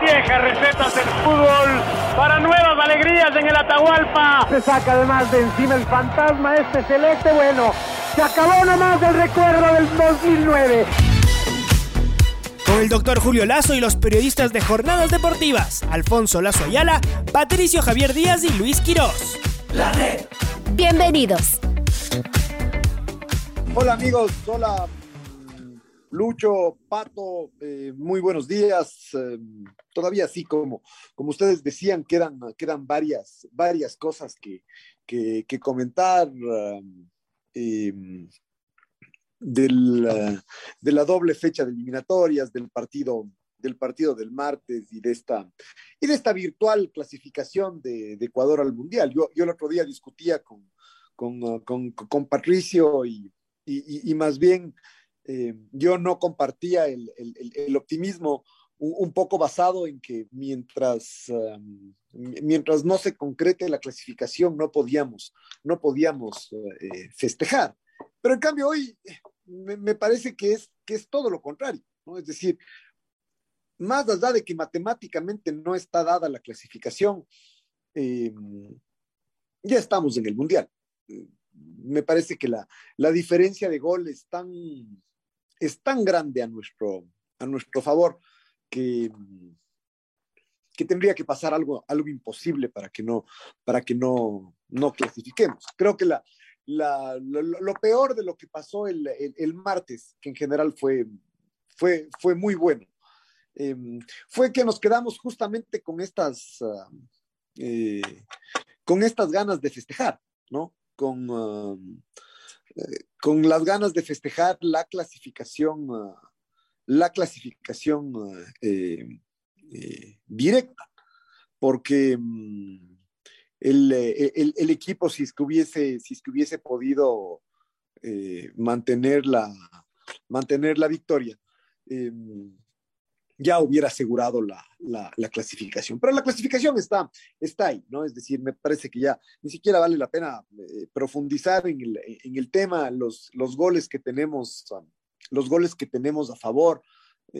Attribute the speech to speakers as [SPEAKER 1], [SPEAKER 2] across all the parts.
[SPEAKER 1] Viejas recetas del fútbol para nuevas alegrías en el Atahualpa. Se saca además de encima el fantasma este celeste. Bueno, se acabó nomás del recuerdo del 2009
[SPEAKER 2] con el doctor Julio Lazo y los periodistas de Jornadas Deportivas, Alfonso Lazo Ayala, Patricio Javier Díaz y Luis Quirós.
[SPEAKER 3] La red. Bienvenidos.
[SPEAKER 4] Hola amigos, hola Lucho, Pato, eh, muy buenos días. Eh, todavía sí, como, como ustedes decían, quedan, quedan varias, varias cosas que, que, comentar. Eh, del, eh, de la doble fecha de eliminatorias, del partido del partido del martes y de esta, y de esta virtual clasificación de, Ecuador al Mundial. Yo, el otro día discutía con, con, uh, con, Patricio y, y, más bien eh, yo no compartía el, optimismo un, poco basado en que mientras, mientras no se concrete la clasificación no podíamos, no podíamos eh, festejar. Pero en cambio hoy me, parece que es, que es todo lo contrario, ¿no? Es decir, más allá de que matemáticamente no está dada la clasificación, eh, ya estamos en el Mundial. Me parece que la, la diferencia de gol es tan, es tan grande a nuestro, a nuestro favor que, que tendría que pasar algo, algo imposible para que no, para que no, no clasifiquemos. Creo que la, lo, peor de lo que pasó el, martes, que en general fue, fue, fue muy bueno, em, fue que nos quedamos justamente con estas, eh, con estas ganas de festejar, ¿no? Con, eh, con las ganas de festejar la clasificación, ah, la clasificación eh, directa, porque mm, eh, el, el, equipo, si es que hubiese, si es que hubiese podido eh, mantener, la, mantener la victoria, eh, ya hubiera asegurado la, la, la, clasificación. Pero la clasificación está, está ahí, ¿no? Es decir, me parece que ya ni siquiera vale la pena profundizar en el, en el, tema, los, los goles que tenemos, los goles que tenemos a favor.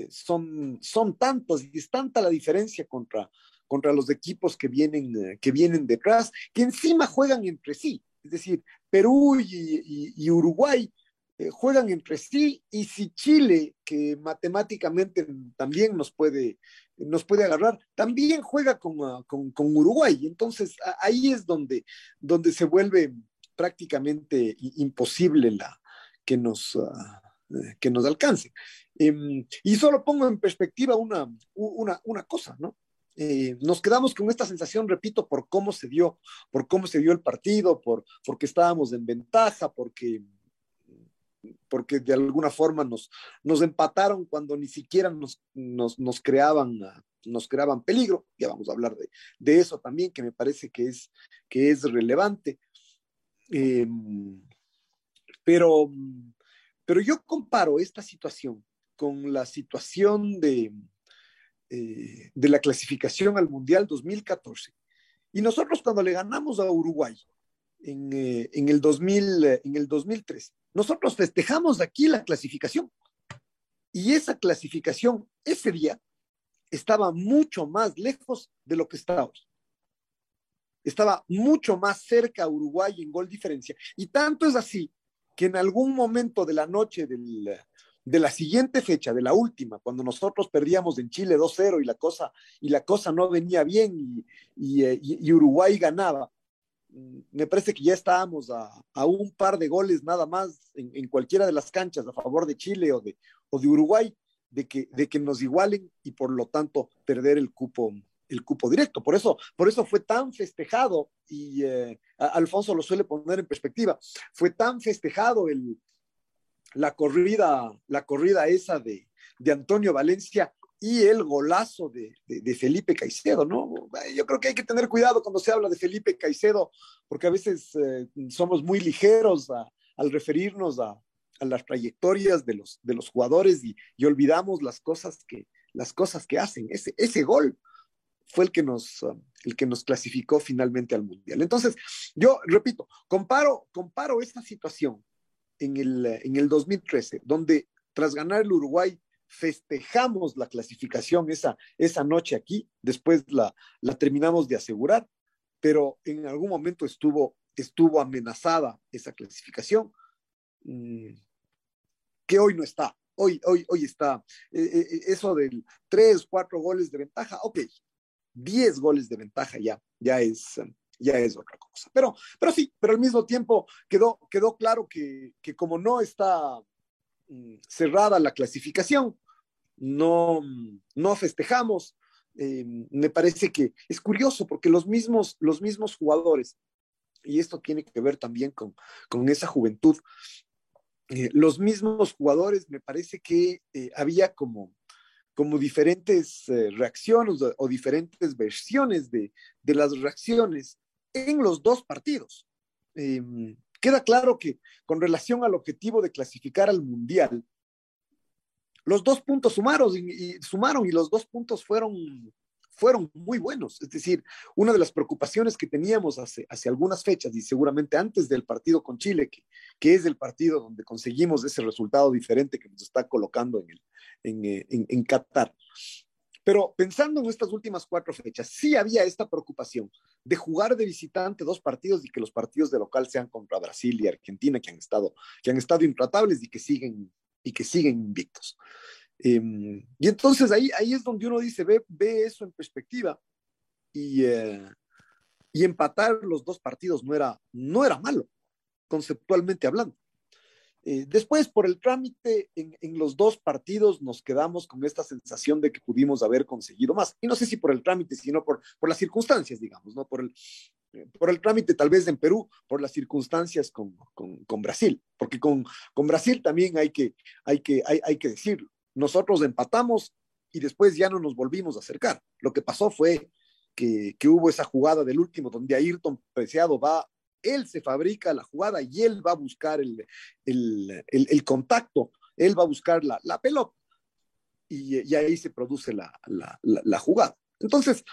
[SPEAKER 4] son, son tantos y es tanta la diferencia contra, contra los equipos que vienen, eh, que vienen detrás, que encima juegan entre sí. Es decir, Perú y, Uruguay eh, juegan entre sí y si Chile, que matemáticamente también nos puede, nos puede agarrar, también juega con, ah, con, con Uruguay. Entonces ahí es donde, donde se vuelve prácticamente imposible la, que, nos, ah, eh, que nos alcance. Em, y solo pongo en perspectiva una, una, una cosa, ¿no? Eh, nos quedamos con esta sensación, repito, por cómo se dio, por cómo se dio el partido, por, porque estábamos en ventaja, porque, porque de alguna forma nos, nos empataron cuando ni siquiera nos, nos, nos creaban, nos creaban peligro. Ya vamos a hablar de, de, eso también, que me parece que es, que es relevante. Eh, pero, pero yo comparo esta situación con la situación de, eh, de la clasificación al Mundial 2014. Y nosotros cuando le ganamos a Uruguay en, eh, en el, 2000, eh, en el 2003, nosotros festejamos aquí la clasificación. Y esa clasificación ese día estaba mucho más lejos de lo que está hoy. Estaba mucho más cerca Uruguay en gol diferencia. Y tanto es así que en algún momento de la noche del, de la siguiente fecha, de la última, cuando nosotros perdíamos en Chile 2-0 y la cosa y la cosa no venía bien y, eh, Uruguay ganaba, me parece que ya estábamos a, un par de goles nada más en, cualquiera de las canchas a favor de Chile o de, o de Uruguay de que, de que nos igualen y por lo tanto perder el cupo, el cupo directo. Por eso, por eso fue tan festejado y eh, Alfonso lo suele poner en perspectiva, fue tan festejado el, la corrida, la corrida esa de, de Antonio Valencia y el golazo de, Felipe Caicedo, ¿no? Yo creo que hay que tener cuidado cuando se habla de Felipe Caicedo, porque a veces eh, somos muy ligeros al referirnos a, las trayectorias de los, de los jugadores y, olvidamos las cosas que, las cosas que hacen. Ese, ese gol fue el que, nos, el que nos clasificó finalmente al Mundial. Entonces, yo repito, comparo, comparo esta situación en el, en el 2013, donde tras ganar el Uruguay festejamos la clasificación esa, esa noche aquí, después la, la terminamos de asegurar, pero en algún momento estuvo, estuvo amenazada esa clasificación, mm, que hoy no está. Hoy, hoy, hoy está eh, eh, eh, eso del tres, cuatro goles de ventaja, ok, diez goles de ventaja ya, ya es, ya es otra cosa. Pero, pero sí, pero al mismo tiempo quedó, quedó claro que, que como no está cerrada la clasificación, no, no festejamos. Eh, me parece que es curioso porque los mismos, los mismos jugadores, y esto tiene que ver también con, con esa juventud, eh, los mismos jugadores, me parece que eh, había como, como diferentes reacciones o, diferentes versiones de, de, las reacciones en los dos partidos. Queda claro que con relación al objetivo de clasificar al Mundial, los dos puntos sumaron y, sumaron y los dos puntos fueron, fueron muy buenos. Es decir, una de las preocupaciones que teníamos hace, algunas fechas y seguramente antes del partido con Chile, que, que, es el partido donde conseguimos ese resultado diferente que nos está colocando en, el, en, eh, en Qatar, pero pensando en estas últimas cuatro fechas, sí había esta preocupación de jugar de visitante dos partidos y que los partidos de local sean contra Brasil y Argentina, que han estado, que han estado intratables y que siguen, y que siguen invictos. Em, y entonces ahí, ahí es donde uno dice, ve, ve eso en perspectiva y, eh, y empatar los dos partidos no era, no era malo, conceptualmente hablando. Eh, después, por el trámite en, los dos partidos, nos quedamos con esta sensación de que pudimos haber conseguido más. Y no sé si por el trámite, sino por, por las circunstancias, digamos, ¿no? Por el, eh, por el trámite tal vez en Perú, por las circunstancias con, con, Brasil, porque con, con, Brasil también hay que, hay, que, hay, hay que decirlo. Nosotros empatamos y después ya no nos volvimos a acercar. Lo que pasó fue que, que hubo esa jugada del último donde Ayrton Preciado va él se fabrica la jugada y él va a buscar el, el, contacto, él va a buscar la, la pelota y, ahí se produce la, la jugada. Entonces,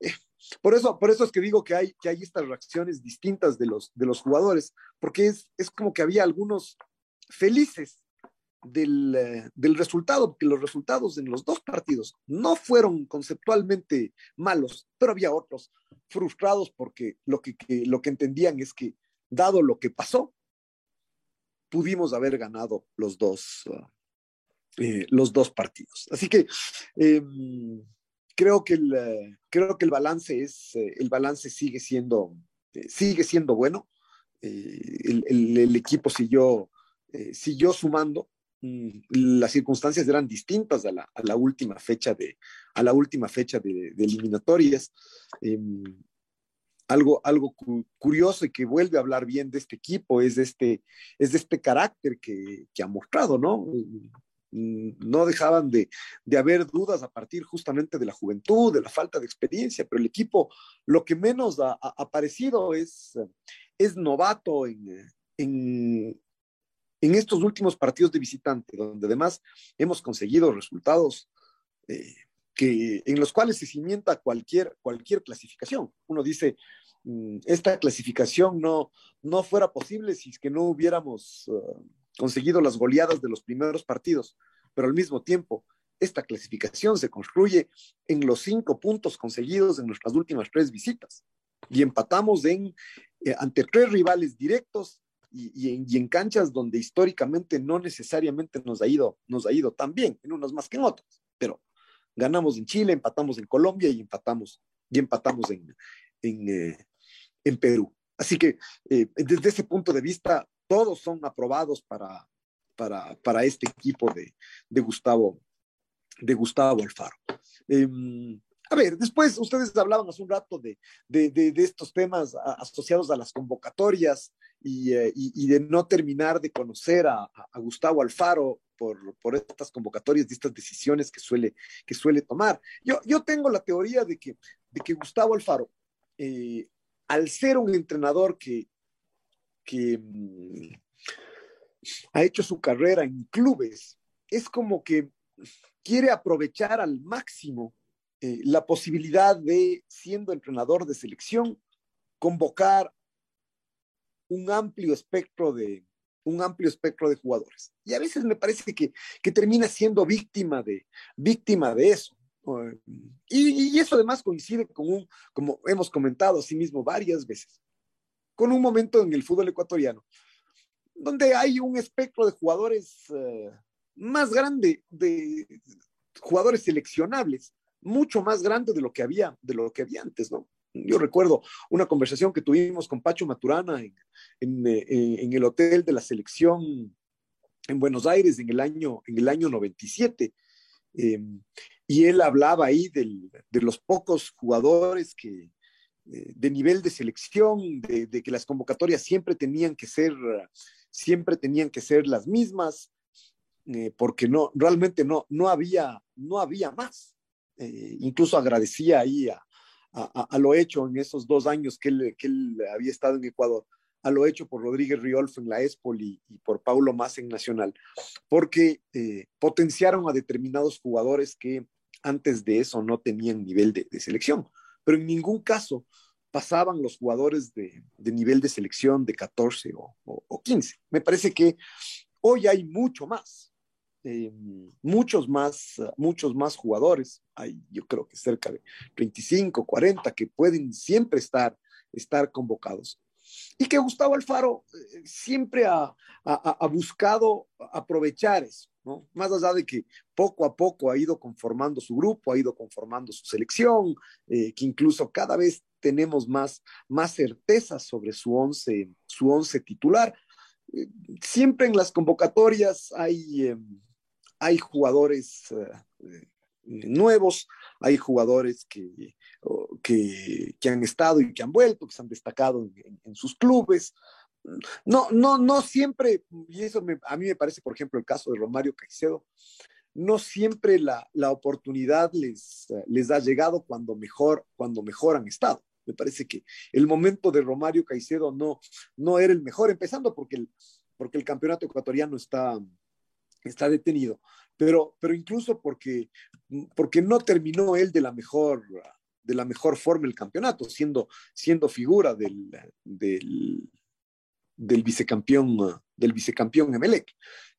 [SPEAKER 4] eh, por, eso, por eso es que digo que hay, que hay estas reacciones distintas de los, de los jugadores, porque es, es como que había algunos felices del, eh, del, resultado, porque los resultados en los dos partidos no fueron conceptualmente malos, pero había otros frustrados porque lo que, lo que entendían es que, dado lo que pasó, pudimos haber ganado los dos, uh, eh, los dos partidos. Así que em, creo, que el, eh, creo que el balance, es, el balance sigue, siendo, sigue siendo bueno. El, el, equipo siguió, siguió sumando las circunstancias eran distintas a la, última fecha de, a la última fecha de, eliminatorias. Em, algo, algo curioso y que vuelve a hablar bien de este equipo es de este, es de este carácter que, que ha mostrado, ¿no? Mm, no dejaban de, de, haber dudas a partir justamente de la juventud, de la falta de experiencia, pero el equipo lo que menos ha, ha parecido es, es novato en, en estos últimos partidos de visitante, donde además hemos conseguido resultados eh, que, en los cuales se cimienta cualquier, cualquier clasificación. Uno dice, mm, esta clasificación no, no fuera posible si es que no hubiéramos uh, conseguido las goleadas de los primeros partidos, pero al mismo tiempo, esta clasificación se construye en los cinco puntos conseguidos en nuestras últimas tres visitas y empatamos en, eh, ante tres rivales directos y, en, canchas donde históricamente no necesariamente nos ha, ido, nos ha ido tan bien, en unos más que en otros, pero ganamos en Chile, empatamos en Colombia y empatamos, y empatamos en, en, eh, en Perú. Así que eh, desde ese punto de vista, todos son aprobados para, para, para este equipo de, de, Gustavo, de Gustavo Alfaro. Em, a ver, después ustedes hablaban hace un rato de, de, de, estos temas asociados a las convocatorias y, eh, y, y, de no terminar de conocer a, Gustavo Alfaro. por, por, estas convocatorias, de estas decisiones que suele, que suele tomar. Yo, yo tengo la teoría de que, de que Gustavo Alfaro, eh, al ser un entrenador que, que mm, ha hecho su carrera en clubes, es como que quiere aprovechar al máximo eh, la posibilidad de, siendo entrenador de selección, convocar un amplio espectro de, un amplio espectro de jugadores. Y a veces me parece que, que termina siendo víctima de, víctima de eso. Y, y, eso además coincide con un, como hemos comentado así mismo varias veces, con un momento en el fútbol ecuatoriano, donde hay un espectro de jugadores uh, más grande, de jugadores seleccionables, mucho más grande de lo que había, de lo que había antes, ¿no? Yo recuerdo una conversación que tuvimos con Pacho Maturana en, eh, el hotel de la selección en Buenos Aires en el año, en el año 97. Eh, y él hablaba ahí del, de los pocos jugadores que, eh, de nivel de selección, de, de, que las convocatorias siempre tenían que ser, siempre tenían que ser las mismas, eh, porque no, realmente no, no, había, no había más. Eh, incluso agradecía ahí a, lo hecho en esos dos años que él, había estado en Ecuador, a lo hecho por Rodríguez Riolfo en la ESPOL y, por Paulo Más en Nacional, porque eh, potenciaron a determinados jugadores que antes de eso no tenían nivel de, selección, pero en ningún caso pasaban los jugadores de, nivel de selección de 14 o, o, o, 15. Me parece que hoy hay mucho más, eh, muchos más, muchos más jugadores, hay yo creo que cerca de 25, 40 que pueden siempre estar, estar convocados. Y que Gustavo Alfaro eh, siempre ha, ha, buscado aprovechar eso. Más allá de que poco a poco ha ido conformando su grupo, ha ido conformando su selección, eh, que incluso cada vez tenemos más, más certezas sobre su once, su once titular. Siempre en las convocatorias hay, eh, hay jugadores eh, nuevos, hay jugadores que, que, que, han estado y que han vuelto, que se han destacado en, en sus clubes. No, no, no siempre, y eso me, a mí me parece, por ejemplo, el caso de Romario Caicedo, no siempre la, la oportunidad les, les, ha llegado cuando mejor, cuando mejor han estado. Me parece que el momento de Romario Caicedo no, no era el mejor, empezando porque el, porque el campeonato ecuatoriano está, está detenido, pero, pero incluso porque, porque no terminó él de la mejor, de la mejor forma el campeonato, siendo, siendo figura del, del, vicecampeón, del vicecampeón Emelec.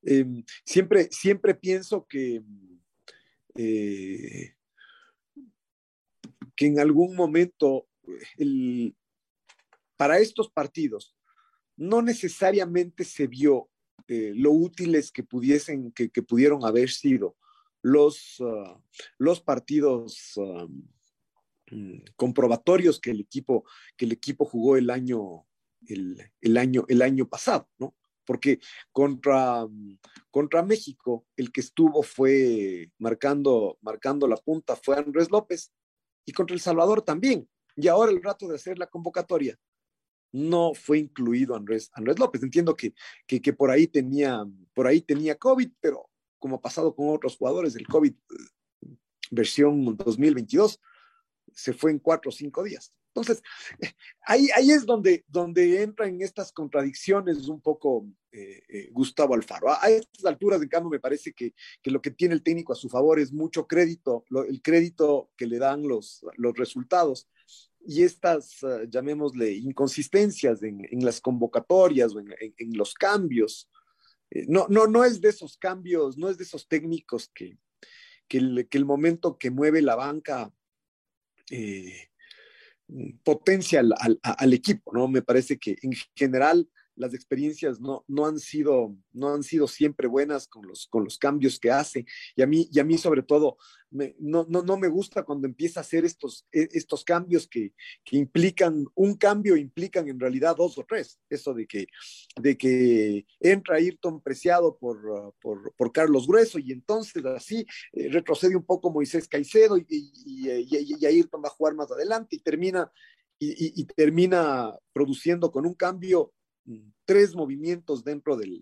[SPEAKER 4] Eh, siempre, siempre pienso que, eh, que en algún momento el, para estos partidos no necesariamente se vio eh, lo útiles que pudiesen, que, que pudieron haber sido los, uh, los partidos uh, comprobatorios que el equipo, que el equipo jugó el año, el, el, año, el año pasado, ¿no? Porque contra, contra México el que estuvo fue marcando, marcando la punta fue Andrés López y contra El Salvador también. Y ahora el rato de hacer la convocatoria no fue incluido Andrés, Andrés López. Entiendo que, que, por, ahí tenía, por ahí tenía COVID, pero como ha pasado con otros jugadores, el COVID versión 2022 se fue en cuatro o cinco días. Entonces, ahí, ahí es donde, donde entra en estas contradicciones un poco eh, eh, Gustavo Alfaro. A, estas alturas, en cambio, me parece que, que, lo que tiene el técnico a su favor es mucho crédito, el crédito que le dan los, los resultados y estas, uh, llamémosle, inconsistencias en, las convocatorias o en, en, los cambios. Eh, no, no, no es de esos cambios, no es de esos técnicos que, que, el, que el momento que mueve la banca eh, potencia al, al, equipo, ¿no? Me parece que en general las experiencias no, no, han sido, no han sido siempre buenas con los, con los cambios que hace. Y a mí, y a mí sobre todo, me, no, no, no, me gusta cuando empieza a hacer estos, e, estos cambios que, que, implican, un cambio implican en realidad dos o tres. Eso de que, de que entra Ayrton preciado por, por, por Carlos Grueso y entonces así eh, retrocede un poco Moisés Caicedo y, y, y, y, Ayrton va a jugar más adelante y termina, y, termina produciendo con un cambio tres movimientos dentro del,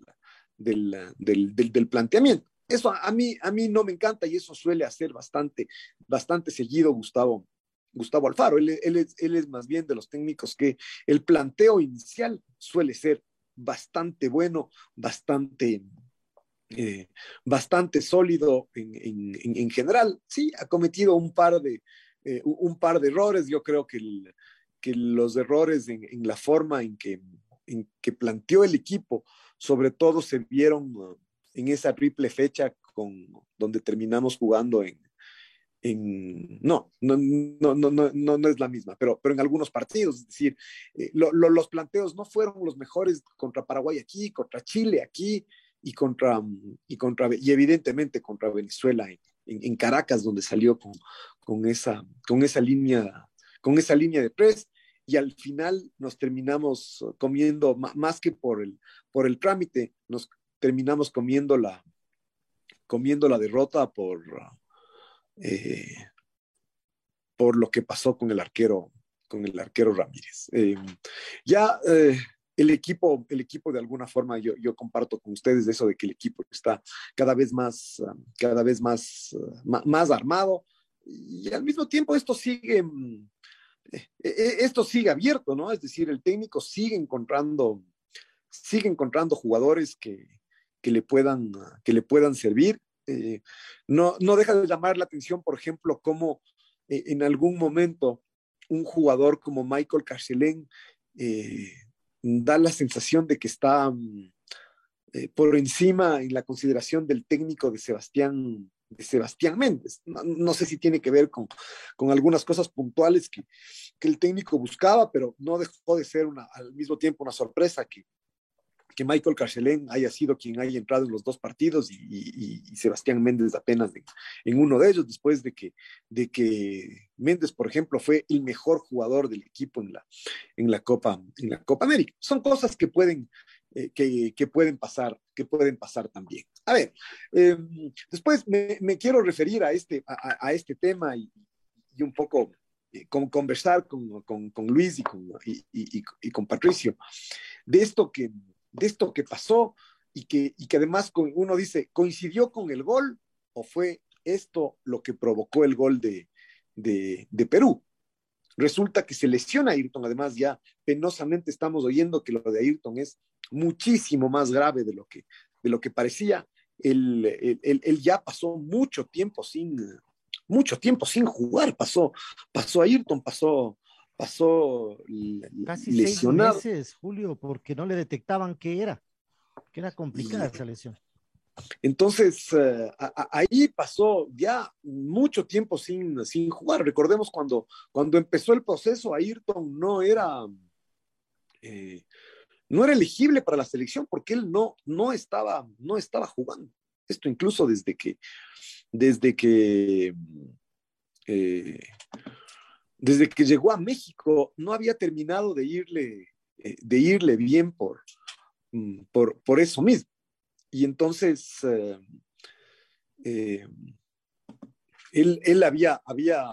[SPEAKER 4] del, del, del, planteamiento. Eso a mí, a mí no me encanta y eso suele hacer bastante, bastante seguido Gustavo, Gustavo Alfaro. Él, él, es, él es más bien de los técnicos que el planteo inicial suele ser bastante bueno, bastante, eh, bastante sólido en, en, en, general. Sí, ha cometido un par de, eh, un par de errores. Yo creo que, el, que los errores en, la forma en que, en que planteó el equipo, sobre todo se vieron uh, en esa triple fecha con, donde terminamos jugando en, en, no, no, no, no, no, no, es la misma, pero, pero en algunos partidos, es decir, eh, lo, lo, los planteos no fueron los mejores contra Paraguay aquí, contra Chile aquí y contra, y contra, y evidentemente contra Venezuela en, Caracas, donde salió con, con, esa, con esa línea, con esa línea de press y al final nos terminamos comiendo, más que por el, por el trámite, nos terminamos comiendo la, comiendo la derrota por, eh, por lo que pasó con el arquero, con el arquero Ramírez. Eh, ya eh, el equipo, el equipo de alguna forma, yo, yo, comparto con ustedes eso de que el equipo está cada vez más, cada vez más, más armado y al mismo tiempo esto sigue, esto sigue abierto, ¿no? Es decir, el técnico sigue encontrando, sigue encontrando jugadores que, que le puedan, que le puedan servir. Eh, no, no deja de llamar la atención, por ejemplo, cómo eh, en algún momento un jugador como Michael Carcelén eh, da la sensación de que está mm, eh, por encima en la consideración del técnico de Sebastián, de Sebastián Méndez. No, sé si tiene que ver con, con algunas cosas puntuales que, que, el técnico buscaba, pero no dejó de ser una, al mismo tiempo una sorpresa que, que Michael Carcelén haya sido quien haya entrado en los dos partidos y, Sebastián Méndez apenas en uno de ellos, después de que, de que Méndez, por ejemplo, fue el mejor jugador del equipo en la, en la, Copa, en la Copa América. Son cosas que pueden, eh, que, pueden pasar, que pueden pasar también. A ver, eh, después me, quiero referir a este, a, este tema y, y, un poco eh, con, conversar con, con, Luis y con, y con Patricio de esto que de esto que pasó y que, que además uno dice, ¿coincidió con el gol o fue esto lo que provocó el gol de, de Perú? Resulta que se lesiona a Ayrton, además ya penosamente estamos oyendo que lo de Ayrton es muchísimo más grave de lo que, de lo que parecía. Él, él, él, ya pasó mucho tiempo sin, mucho tiempo sin jugar, pasó, pasó Ayrton, pasó, pasó
[SPEAKER 5] Casi
[SPEAKER 4] lesionado.
[SPEAKER 5] Seis meses, Julio, porque no le detectaban qué era, que era complicada esa lesión.
[SPEAKER 4] Entonces, a, ahí pasó ya mucho tiempo sin, sin jugar. Recordemos cuando, cuando empezó el proceso, Ayrton no era, eh, no era elegible para la selección porque él no, no, estaba, no estaba jugando. Esto incluso desde que, desde que eh, desde que llegó a México no había terminado de irle, eh, de irle bien por, mm, por, por, eso mismo. Y entonces eh, eh, él, él, había, había,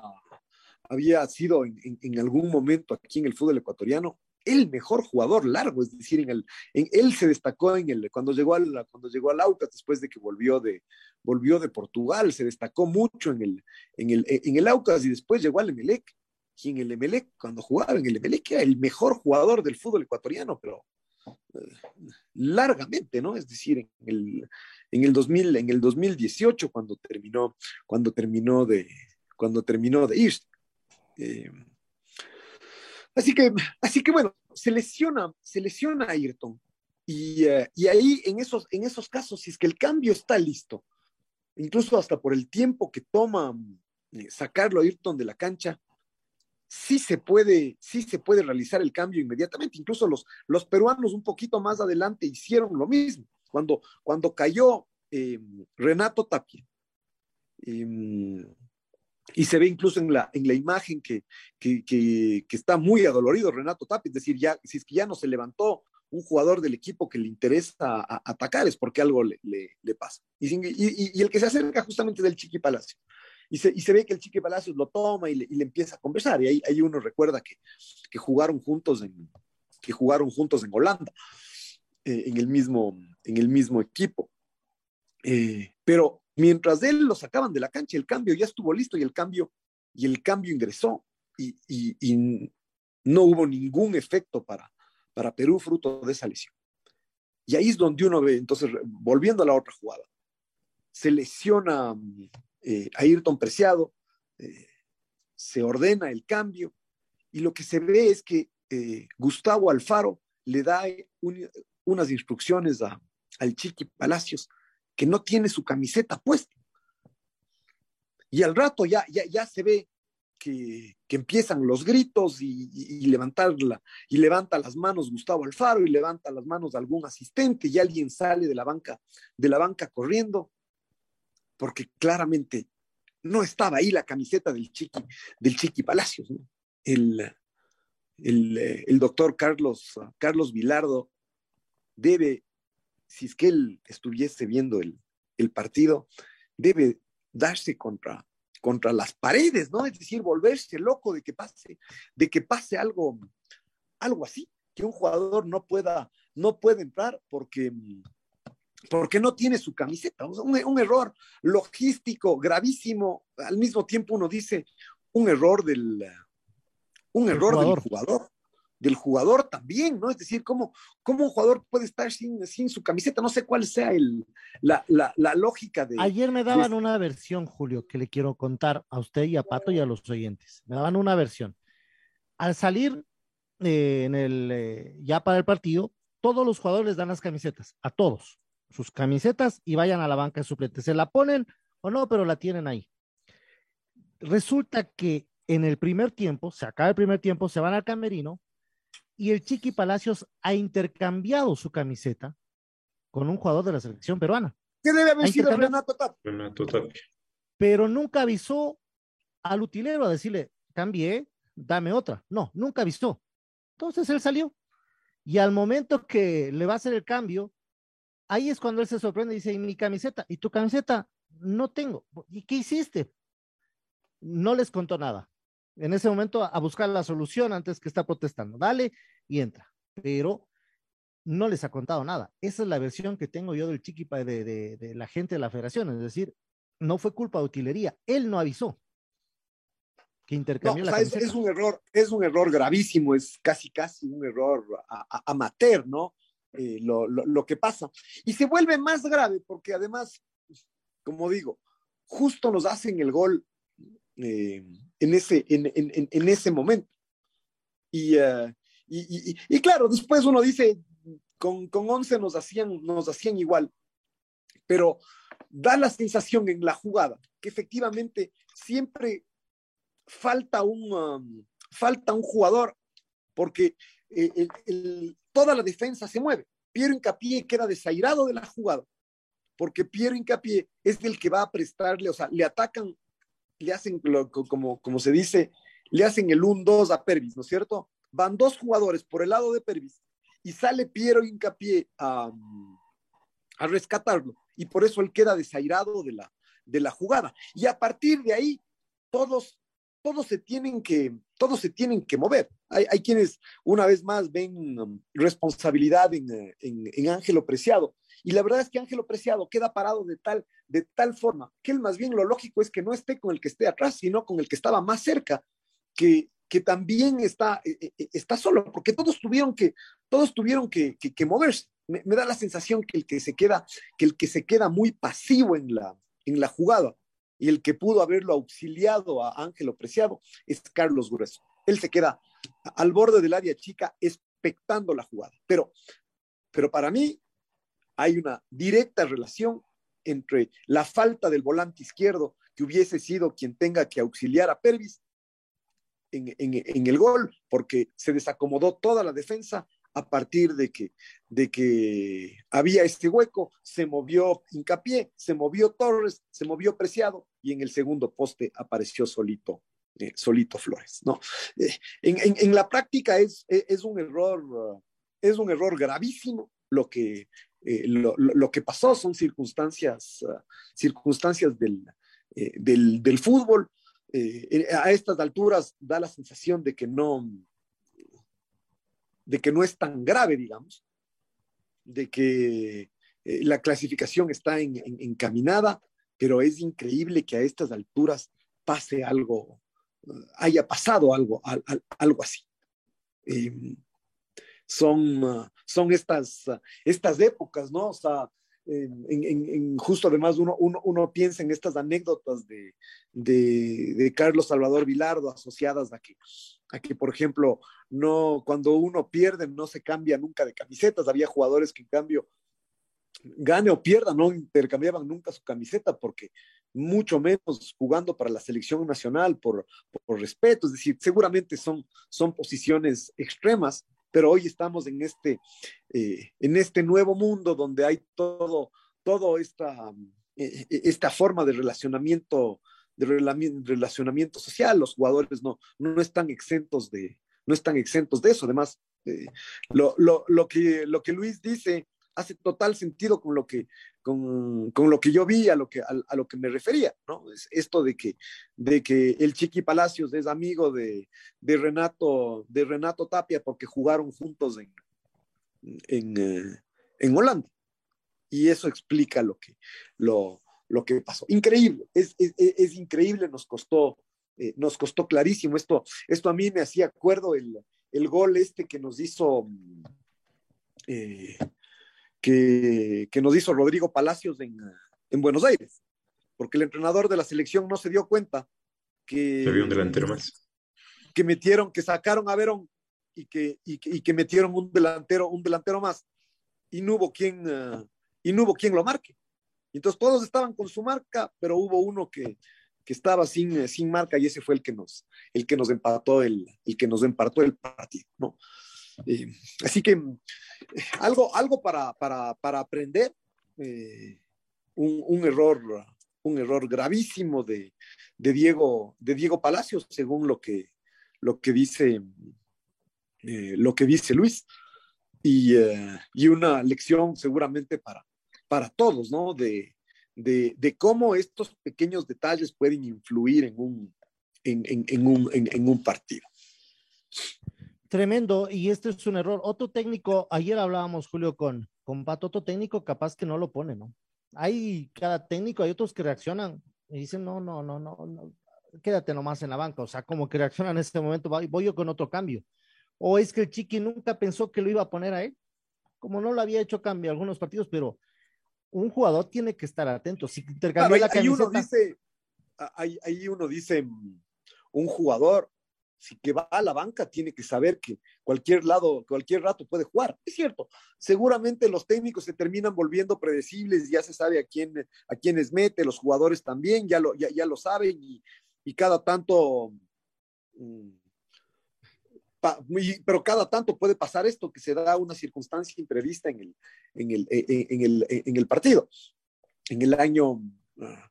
[SPEAKER 4] había sido en, algún momento aquí en el fútbol ecuatoriano el mejor jugador largo, es decir, en el, en, él se destacó en el, cuando llegó al, cuando llegó al Aucas después de que volvió de, volvió de Portugal, se destacó mucho en el, en el, en el Aucas y después llegó al Emelec. Y en el Emelec, cuando jugaba en el Emelec, era el mejor jugador del fútbol ecuatoriano, pero largamente, ¿no? Es decir, en el, en el 2000, en el 2018, cuando terminó, cuando terminó de, cuando terminó de irse. Eh, así que, así que bueno, se lesiona, se lesiona a Ayrton. Y, uh, y, ahí, en esos, en esos casos, si es que el cambio está listo, incluso hasta por el tiempo que toma eh, sacarlo a Ayrton de la cancha, sí se puede, sí se puede realizar el cambio inmediatamente. Incluso los, los peruanos un poquito más adelante hicieron lo mismo. Cuando, cuando cayó eh, Renato Tapia, eh, y se ve incluso en la, en la imagen que, que, que, está muy adolorido Renato Tapia, es decir, ya, si es que ya no se levantó un jugador del equipo que le interesa atacar es porque algo le, le, pasa. Y, el que se acerca justamente del Chiqui Palacio y se, y se ve que el Chique Palacios lo toma y le, y le, empieza a conversar. Y ahí, ahí uno recuerda que, que, jugaron juntos en, que jugaron juntos en Holanda. eh, en, el mismo, en el mismo equipo. Eh, pero mientras él lo sacaban de la cancha, el cambio ya estuvo listo y el cambio, y el cambio ingresó y, y, no hubo ningún efecto para, para Perú fruto de esa lesión. Y ahí es donde uno ve, entonces, volviendo a la otra jugada, se lesiona eh, Ayrton Preciado, eh, se ordena el cambio y lo que se ve es que eh, Gustavo Alfaro le da unas instrucciones a, al Chiqui Palacios que no tiene su camiseta puesta. Y al rato ya, ya, ya se ve que, que empiezan los gritos y, y, levantarla, y levanta las manos Gustavo Alfaro y levanta las manos de algún asistente y alguien sale de la banca, de la banca corriendo, porque claramente no estaba ahí la camiseta del Chiqui, del Chiqui Palacios. El, el, doctor Carlos, Carlos Vilardo debe, si es que él estuviese viendo el, el partido, debe darse contra, contra las paredes, ¿no? Es decir, volverse loco de que pase, de que pase algo, algo así, que un jugador no pueda, no puede entrar porque, porque no tiene su camiseta. Un, un, error logístico gravísimo. Al mismo tiempo uno dice un error del, un error del jugador. Del jugador también, ¿no? Es decir, ¿cómo, cómo un jugador puede estar sin, sin su camiseta? No sé cuál sea el, la, la, la lógica de.
[SPEAKER 5] Ayer me daban una versión, Julio, que le quiero contar a usted y a Pato y a los oyentes. Me daban una versión. Al salir eh, en el, eh, ya para el partido, todos los jugadores les dan las camisetas, a todos sus camisetas y vayan a la banca de suplentes. Se la ponen o no, pero la tienen ahí. Resulta que en el primer tiempo, se acaba el primer tiempo, se van al camerino y el Chiqui Palacios ha intercambiado su camiseta con un jugador de la selección peruana.
[SPEAKER 4] ¿Qué debe haber sido Renato Tapia?
[SPEAKER 5] Pero nunca avisó al utilero a decirle, cambié, dame otra. No, nunca avisó. Entonces él salió. Y al momento que le va a hacer el cambio, ahí es cuando él se sorprende y dice, ¿y mi camiseta? ¿Y tu camiseta? No tengo. ¿Y qué hiciste? No les contó nada en ese momento a buscar la solución antes que está protestando. Dale y entra. Pero no les ha contado nada. Esa es la versión que tengo yo del chiquipa de, de, la gente de la federación. Es decir, no fue culpa de utilería. Él no avisó que intercambió la
[SPEAKER 4] es, es, un error, es un error gravísimo, es casi casi un error amateur, ¿no? Eh, lo, lo, que pasa. Y se vuelve más grave porque además, como digo, justo nos hacen el gol eh, en, ese, en, en, en, ese momento. Y, uh, y, y, y, claro, después uno dice, con, con 11 nos hacían, nos hacían igual, pero da la sensación en la jugada que efectivamente siempre falta un, um, falta un jugador porque eh, toda la defensa se mueve. Piero Incapié queda desairado de la jugada, porque Piero Incapié es el que va a prestarle, o sea, le atacan le hacen, como, como se dice, le hacen el 1-2 a Pervis, ¿no es cierto? Van dos jugadores por el lado de Pervis y sale Piero Hincapié a, a rescatarlo y por eso él queda desairado de la, de la jugada. Y a partir de ahí, todos, todos se tienen que, todos se tienen que mover. Hay, quienes una vez más ven um, responsabilidad en, en, en Ángelo Preciado, y la verdad es que Ángelo Preciado queda parado de tal, de tal forma que él más bien lo lógico es que no esté con el que esté atrás, sino con el que estaba más cerca, que, que también está, eh, eh, está solo, porque todos tuvieron que, todos tuvieron que, que moverse. Me, me, da la sensación que el que se queda, que el que se queda muy pasivo en la, en la jugada y el que pudo haberlo auxiliado a Ángelo Preciado es Carlos Grueso. Él se queda al borde del área chica expectando la jugada. Pero, pero para mí, hay una directa relación entre la falta del volante izquierdo que hubiese sido quien tenga que auxiliar a Pervis en, el gol, porque se desacomodó toda la defensa a partir de que, de que había este hueco, se movió Hincapié, se movió Torres, se movió Preciado y en el segundo poste apareció solito, eh, solito Flores. ¿no? Eh, en, en, la práctica es, es, un error, es un error gravísimo lo que, eh, lo, lo, que pasó son circunstancias, uh, circunstancias del, del, del, fútbol. A estas alturas da la sensación de que no, de que no es tan grave, digamos. de que eh, la clasificación está encaminada, pero es increíble que a estas alturas pase algo, eh, haya pasado algo, algo así. Em, son, ah, son estas, ah, estas épocas, ¿no? O sea, en, justo además uno, piensa en estas anécdotas de, Carlos Salvador Vilardo asociadas a que, a que, por ejemplo, no, cuando uno pierde no se cambia nunca de camisetas. Había jugadores que en cambio gane o pierda, no intercambiaban nunca su camiseta porque mucho menos jugando para la selección nacional por, por respeto, es decir, seguramente son, son posiciones extremas, pero hoy estamos en este, eh, en este nuevo mundo donde hay todo, todo esta, eh, esta forma de relacionamiento, de relacionamiento social, los jugadores no, no están exentos de, no están exentos de eso, además, eh, lo, lo, lo, que, lo que Luis dice hace total sentido con lo que, con, con lo que yo vi, a lo que, a, lo que me refería, ¿no? Es esto de que, de que el Chiqui Palacios es amigo de, de, Renato, de Renato Tapia porque jugaron juntos en, en, eh, en Holanda. Y eso explica lo que, lo, lo que pasó. Increíble, es, es, increíble, nos costó, eh, nos costó clarísimo. Esto, esto a mí me hacía acuerdo el, el gol este que nos hizo eh, que, nos hizo Rodrigo Palacios en, Buenos Aires, porque el entrenador de la selección no se dio cuenta que...
[SPEAKER 6] Había un delantero más.
[SPEAKER 4] Que metieron, que sacaron a Verón y que, y, que metieron un delantero, un delantero más y no hubo quien, eh, y no hubo quien lo marque. Entonces todos estaban con su marca, pero hubo uno que, que estaba sin, eh, sin marca y ese fue el que nos, el que nos empató el, el que nos empató el partido, ¿no? Eh, así que algo, algo para, para, para aprender, eh, un, un, error, un error gravísimo de, de, Diego, de Diego Palacios, según lo que, lo que dice, eh, lo que dice Luis, y, y, una lección seguramente para, para todos, ¿no? De, de, de, cómo estos pequeños detalles pueden influir en un, en, en un, en un partido.
[SPEAKER 5] Tremendo, y este es un error. Otro técnico, ayer hablábamos, Julio, con, con Pato, otro técnico capaz que no lo pone, ¿no? Hay cada técnico, hay otros que reaccionan y dicen, no, no, no, no, no quédate nomás en la banca, o sea, como que reaccionan en este momento, voy yo con otro cambio. O es que el Chiqui nunca pensó que lo iba a poner a él, como no lo había hecho cambio algunos partidos, pero un jugador tiene que estar atento. Si
[SPEAKER 4] intercambió la camiseta... uno dice, ahí uno dice, un jugador si que va a la banca tiene que saber que cualquier lado, cualquier rato puede jugar. Es cierto, seguramente los técnicos se terminan volviendo predecibles, ya se sabe a quién a quiénes mete, los jugadores también ya lo, ya, ya lo saben y, y cada tanto, mm, pero cada tanto puede pasar esto, que se da una circunstancia imprevista en el, en el, en el, en el partido. En el año ah,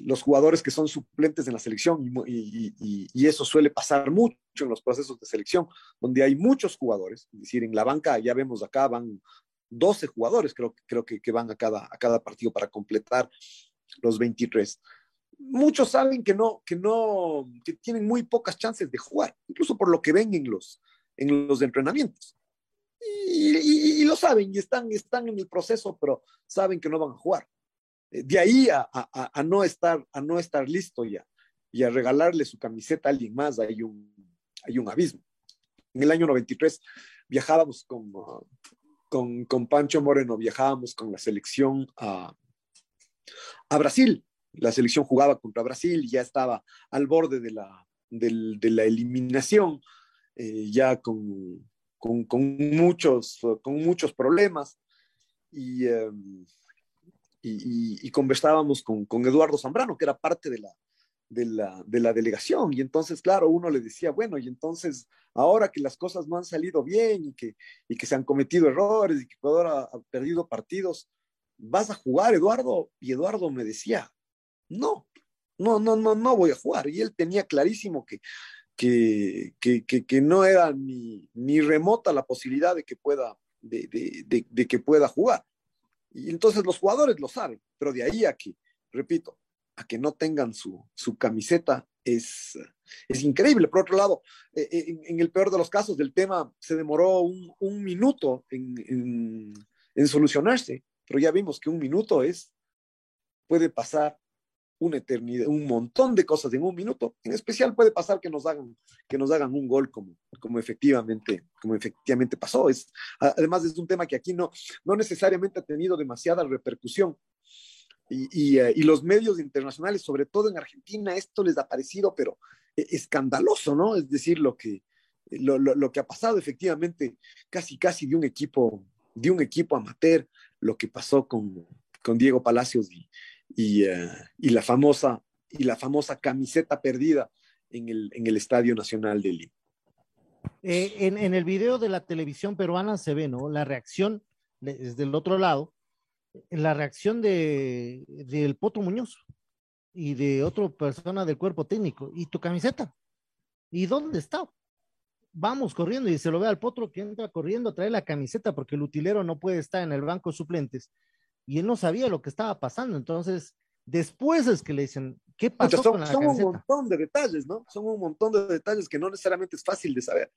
[SPEAKER 4] los jugadores que son suplentes en la selección y, eso suele pasar mucho en los procesos de selección, donde hay muchos jugadores, es decir, en la banca ya vemos acá van 12 jugadores, creo, creo que, van a cada, a cada partido para completar los 23. Muchos saben que no, que no, que tienen muy pocas chances de jugar, incluso por lo que ven en los, en los entrenamientos. Y, lo saben y están, están en el proceso, pero saben que no van a jugar de ahí a, no estar, a no estar listo ya y a regalarle su camiseta a alguien más, hay un, hay un abismo. En el año 93 viajábamos con, con, con Pancho Moreno, viajábamos con la selección a, a Brasil. La selección jugaba contra Brasil, ya estaba al borde de la, de, la eliminación, eh, ya con, con, con, muchos, con muchos problemas. Y, em, y, conversábamos con, con, Eduardo Zambrano, que era parte de la, de la, de, la, delegación. Y entonces, claro, uno le decía, bueno, y entonces, ahora que las cosas no han salido bien y que, y que se han cometido errores y que Ecuador ha, perdido partidos, ¿vas a jugar, Eduardo? Y Eduardo me decía, no, no, no, no, no voy a jugar. Y él tenía clarísimo que, que, que, que, no era ni, ni remota la posibilidad de que pueda, de, de, de que pueda jugar. Y entonces los jugadores lo saben, pero de ahí a que, repito, a que no tengan su, su camiseta es, es increíble. Por otro lado, eh, eh, en, el peor de los casos del tema, se demoró un, minuto en, en solucionarse, pero ya vimos que un minuto es, puede pasar una eternidad, un montón de cosas en un minuto. En especial puede pasar que nos hagan, que nos hagan un gol como, como, efectivamente, como efectivamente pasó. Es, además es un tema que aquí no, no necesariamente ha tenido demasiada repercusión. Y, y, eh, y, los medios internacionales, sobre todo en Argentina, esto les ha parecido, pero eh, escandaloso, ¿no? Es decir, lo que, lo, lo, lo, que ha pasado efectivamente, casi, casi de un equipo, de un equipo amateur, lo que pasó con, con Diego Palacios y, y, uh, y, la famosa, y la famosa camiseta perdida en el, en el Estadio Nacional de Lima.
[SPEAKER 5] Eh, en, en, el video de la televisión peruana se ve, ¿no? La reacción desde el otro lado, la reacción de del Poto Muñoz y de otra persona del cuerpo técnico. ¿Y tu camiseta? ¿Y dónde está? Vamos corriendo y se lo ve al potro que entra corriendo a traer la camiseta porque el utilero no puede estar en el banco de suplentes y él no sabía lo que estaba pasando. Entonces, después es que le dicen, ¿qué pasó
[SPEAKER 4] son,
[SPEAKER 5] con la
[SPEAKER 4] son
[SPEAKER 5] camiseta?
[SPEAKER 4] un montón de detalles, ¿no? Son un montón de detalles que no necesariamente es fácil de saber.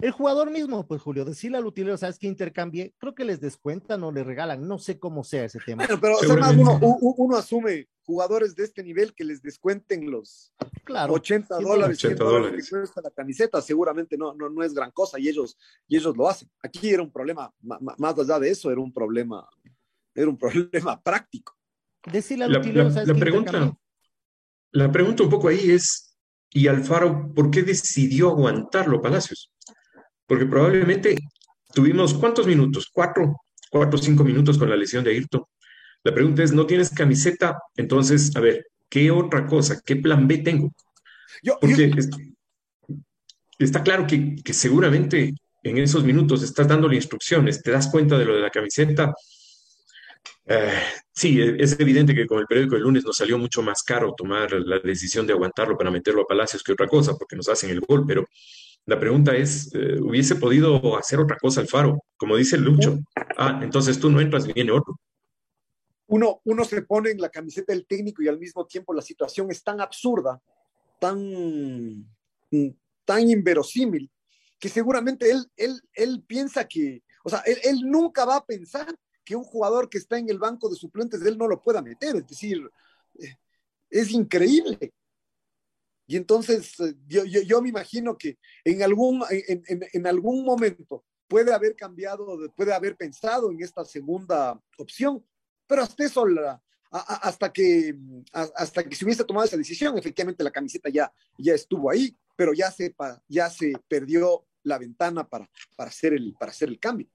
[SPEAKER 5] El jugador mismo, pues Julio, decirle al utilero, ¿sabes qué intercambie? Creo que les descuentan o les regalan, no sé cómo sea ese tema.
[SPEAKER 4] Bueno, pero además uno, uno, asume jugadores de este nivel que les descuenten los
[SPEAKER 5] claro,
[SPEAKER 4] 80 dólares, 80 dólares que cuesta la camiseta, seguramente no, no, no es gran cosa y ellos, y ellos lo hacen. Aquí era un problema, más allá de eso, era un problema, era un problema práctico.
[SPEAKER 5] Decirle al
[SPEAKER 6] la,
[SPEAKER 5] utilero,
[SPEAKER 6] la,
[SPEAKER 5] ¿sabes
[SPEAKER 6] la
[SPEAKER 5] qué
[SPEAKER 6] pregunta, la pregunta un poco ahí es, ¿y Alfaro por qué decidió aguantarlo Palacios? Porque probablemente tuvimos, ¿cuántos minutos? Cuatro, cuatro o cinco minutos con la lesión de Ayrton. La pregunta es, ¿no tienes camiseta? Entonces, a ver, ¿qué otra cosa? ¿Qué plan B tengo?
[SPEAKER 4] Yo,
[SPEAKER 6] Porque
[SPEAKER 4] yo,
[SPEAKER 6] es- está claro que, que seguramente en esos minutos estás dándole instrucciones, te das cuenta de lo de la camiseta. Eh, sí, e- es evidente que con el periódico del lunes nos salió mucho más caro tomar la decisión de aguantarlo para meterlo a Palacios que otra cosa, porque nos hacen el gol, pero la pregunta es, eh, ¿hubiese podido hacer otra cosa Alfaro? Como dice Lucho, ah, entonces tú no entras viene otro.
[SPEAKER 4] uno, uno se pone en la camiseta del técnico y al mismo tiempo la situación es tan absurda, tan, tan inverosímil, que seguramente él, él, él piensa que, o sea, él, él nunca va a pensar que un jugador que está en el banco de suplentes él no lo pueda meter, es decir, eh, es increíble. Y entonces eh, yo, yo, me imagino que en algún, en, en, algún momento puede haber cambiado, puede haber pensado en esta segunda opción, pero hasta eso, hasta, que, hasta que se hubiese tomado esa decisión, efectivamente la camiseta ya, ya estuvo ahí, pero ya se, ya se perdió la ventana para, para, hacer, el, para hacer el cambio.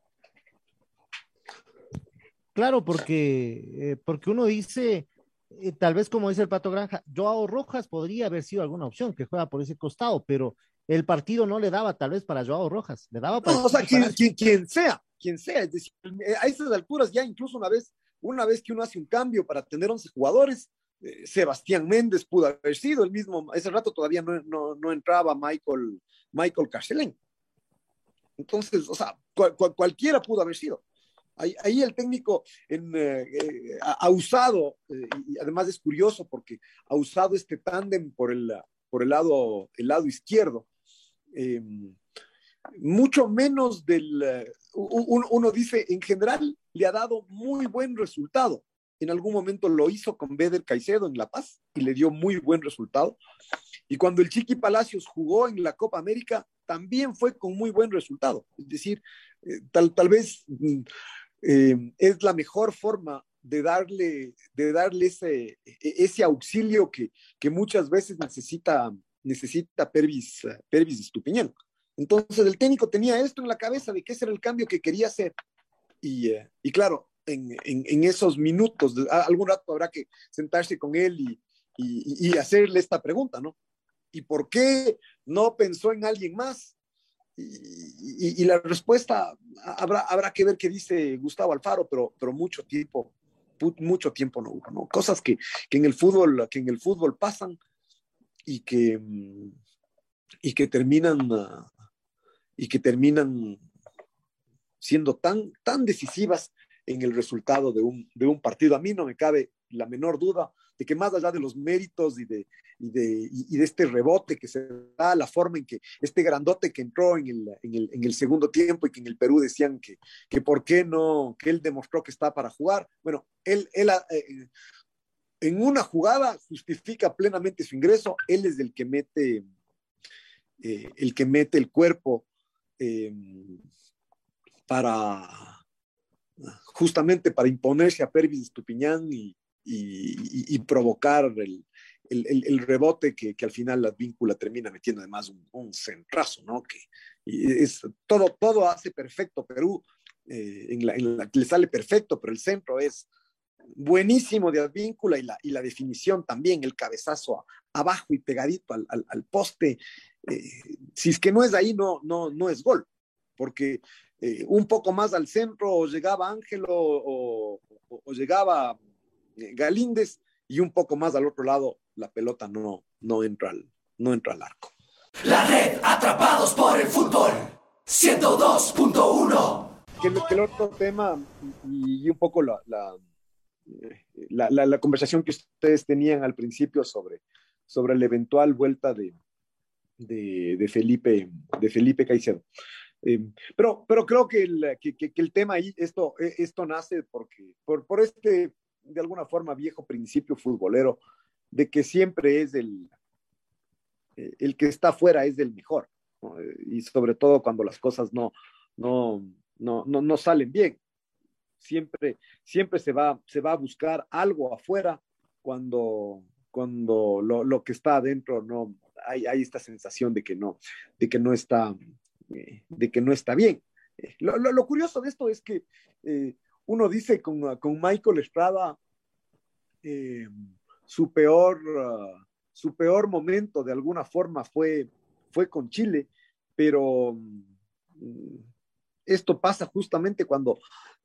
[SPEAKER 5] Claro, porque, eh, porque uno dice, eh, tal vez como dice el Pato Granja, Joao Rojas podría haber sido alguna opción que juega por ese costado, pero el partido no le daba tal vez para Joao Rojas, le daba para...
[SPEAKER 4] No, o sea, quien, quien, quien, sea, quien sea, es decir, a esas alturas ya incluso una vez, una vez que uno hace un cambio para tener 11 jugadores, eh, Sebastián Méndez pudo haber sido el mismo, ese rato todavía no, no, no entraba Michael, Michael Carcelén. Entonces, o sea, cual, cual, cualquiera pudo haber sido. Ahí, el técnico eh, eh, ha usado, eh, y además es curioso porque ha usado este tándem por el, por el, lado, el lado izquierdo. Eh, mucho menos del, uno, dice, en general le ha dado muy buen resultado. En algún momento lo hizo con Beder Caicedo en La Paz y le dio muy buen resultado. Y cuando el Chiqui Palacios jugó en la Copa América, también fue con muy buen resultado. Es decir, tal, tal vez eh, es la mejor forma de darle, de darle ese, ese auxilio que, que muchas veces necesita, necesita Pervis, Pervis Estupiñán. Entonces el técnico tenía esto en la cabeza de ese era el cambio que quería hacer. Y, eh, y claro, en, en, en, esos minutos, algún rato habrá que sentarse con él y, y, y hacerle esta pregunta, ¿no? ¿Y por qué no pensó en alguien más? Y, y, la respuesta habrá, habrá que ver qué dice Gustavo Alfaro, pero, pero mucho tiempo, mucho tiempo no hubo, ¿no? Cosas que, que, en el fútbol, que en el fútbol pasan y que, y que terminan y que terminan siendo tan, tan decisivas en el resultado de un, de un partido. A mí no me cabe la menor duda de que más allá de los méritos y de, y de, y de este rebote que se da, la forma en que este grandote que entró en el, en el, en el segundo tiempo y que en el Perú decían que, que por qué no, que él demostró que está para jugar. Bueno, él, él eh, en una jugada justifica plenamente su ingreso, él es el que mete, eh, el que mete el cuerpo eh, para justamente para imponerse a Pervis Estupiñán y, y, y, provocar el, el, el, rebote que, que, al final la víncula termina metiendo además un, un centrazo, ¿no? Que es, todo, todo hace perfecto Perú, eh, en, la, en la, le sale perfecto, pero el centro es buenísimo de Advíncula y la, y la definición también, el cabezazo a, abajo y pegadito al, al, al poste. Eh, si es que no es ahí, no, no, no es gol, porque eh, un poco más al centro o llegaba Ángelo o, o, o, llegaba Galíndez y un poco más al otro lado la pelota no, no, entra, al, no entra al arco.
[SPEAKER 7] La red Atrapados por el Fútbol 102.1
[SPEAKER 4] que, que, el otro tema y, y un poco la, la, la, conversación que ustedes tenían al principio sobre, sobre la eventual vuelta de, de, de Felipe, de Felipe Caicedo. Eh, pero, pero creo que el, que, que, que el tema ahí, esto, esto nace porque, por, por este, de alguna forma, viejo principio futbolero de que siempre es el, el que está afuera es el mejor, y sobre todo cuando las cosas no, no, no, no, no salen bien. Siempre, siempre se, va, se va a buscar algo afuera cuando, cuando lo, lo que está adentro no, hay, hay, esta sensación de que no, de que no está, eh, de que no está bien. Lo, lo, lo, curioso de esto es que eh, uno dice con, con Michael Estrada eh, su peor, uh, su peor momento de alguna forma fue, fue con Chile, pero um, esto pasa justamente cuando,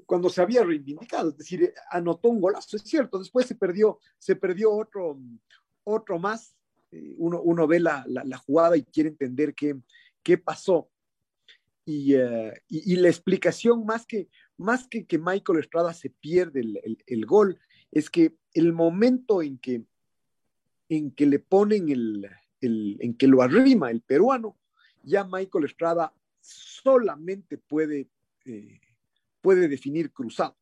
[SPEAKER 4] cuando se había reivindicado, es decir, anotó un golazo, es cierto, después se perdió, se perdió otro, otro más, uno, uno ve la, la, jugada y quiere entender qué, qué pasó. Y, y, y, la explicación más que, más que que Michael Estrada se pierde el, el, gol, es que el momento en que, en que le ponen el, el, en que lo arrima el peruano, ya Michael Estrada solamente puede, eh, puede definir cruzado.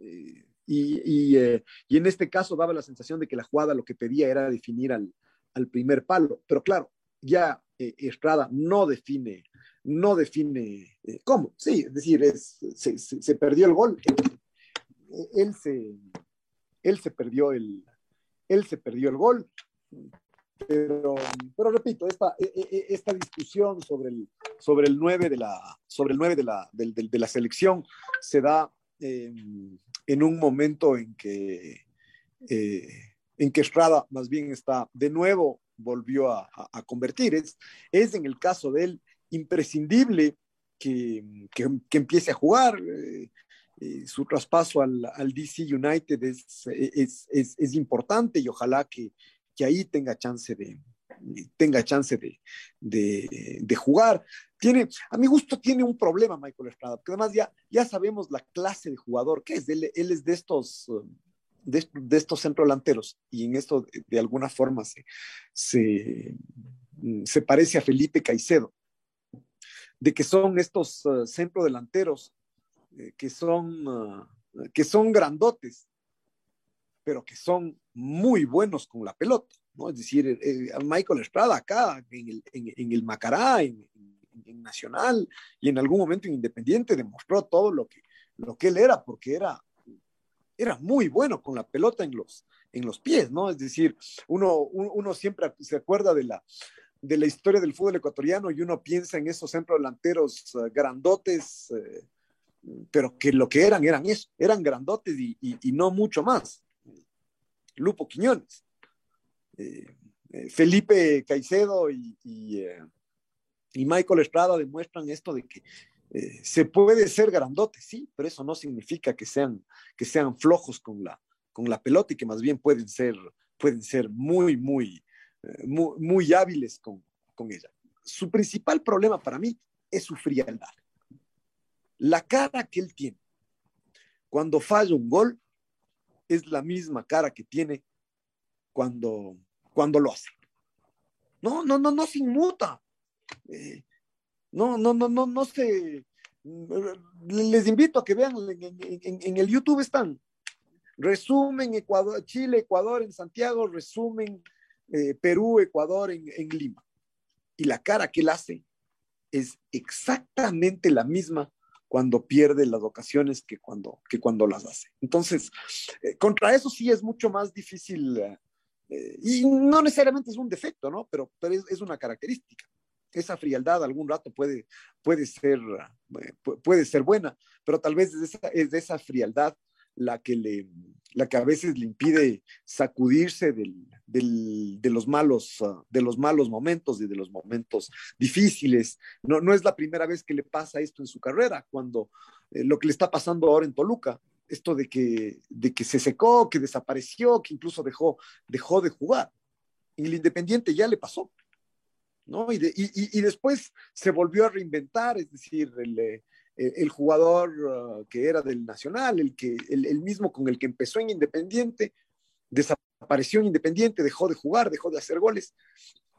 [SPEAKER 4] Eh, y, y, eh, y, en este caso daba la sensación de que la jugada lo que pedía era definir al, al primer palo, pero claro, ya Estrada no define, no define cómo, sí, es decir, es, se, perdió el gol, él, se, él se perdió el, él se perdió el gol, pero, pero repito, esta, e, e, e, esta discusión sobre el, sobre el 9 de la, sobre el 9 de la, de, la selección se da eh, en un momento en que, eh, en que Estrada más bien está de nuevo volvió a, convertir. Es, es en el caso de él imprescindible que, que, empiece a jugar. Eh, eh, su traspaso al, DC United es, es, importante y ojalá que, que, ahí tenga chance de tenga chance de, de, jugar. Tiene, a mi gusto tiene un problema Michael Estrada, porque además ya, ya sabemos la clase de jugador que es. Él, es de estos, de, de estos centrodelanteros y en esto de, de alguna forma se, se, se, parece a Felipe Caicedo, de que son estos uh, centrodelanteros eh, que, son, uh, que son grandotes, pero que son muy buenos con la pelota. ¿no? Es decir, eh, Michael Estrada acá, en el, en, el Macará, en, en, Nacional y en algún momento en Independiente, demostró todo lo que, lo que él era, porque era, era muy bueno con la pelota en los, en los pies, ¿no? Es decir, uno, uno siempre se acuerda de la, de la historia del fútbol ecuatoriano y uno piensa en esos centro delanteros uh, grandotes, uh, pero que lo que eran eran eso, eran grandotes y, y, y no mucho más. Lupo Quiñones, eh, eh, Felipe Caicedo y, y, eh, Michael Estrada demuestran esto de que eh, se puede ser grandote, sí, pero eso no significa que sean, que sean flojos con la, con la pelota y que más bien pueden ser, pueden ser muy, muy, eh, muy, muy hábiles con, con ella. Su principal problema para mí es su frialdad la cara que él tiene cuando falla un gol es la misma cara que tiene cuando, cuando lo hace. No, no, no, no se inmuta. Eh, no, no, no, no, no se. Les invito a que vean en, el YouTube están. Resumen Ecuador, Chile, Ecuador en Santiago, resumen eh, Perú, Ecuador en, Lima. Y la cara que él hace es exactamente la misma cuando pierde las ocasiones que cuando, que cuando las hace. Entonces, eh, contra eso sí es mucho más difícil, eh, y no necesariamente es un defecto, ¿no? Pero, pero es, una característica. Esa frialdad algún rato puede, puede, ser, eh, puede ser buena, pero tal vez es esa, es de esa frialdad la que, le, la que a veces le impide sacudirse del, de, los malos, uh, de los malos momentos y de los momentos difíciles. No, no es la primera vez que le pasa esto en su carrera, cuando eh, lo que le está pasando ahora en Toluca, esto de que, de que se secó, que desapareció, que incluso dejó, dejó de jugar. En el Independiente ya le pasó. ¿no? Y, y, y, después se volvió a reinventar, es decir, el, eh, el jugador uh, que era del Nacional, el, que, el, mismo con el que empezó en Independiente, desapareció en Independiente, dejó de jugar, dejó de hacer goles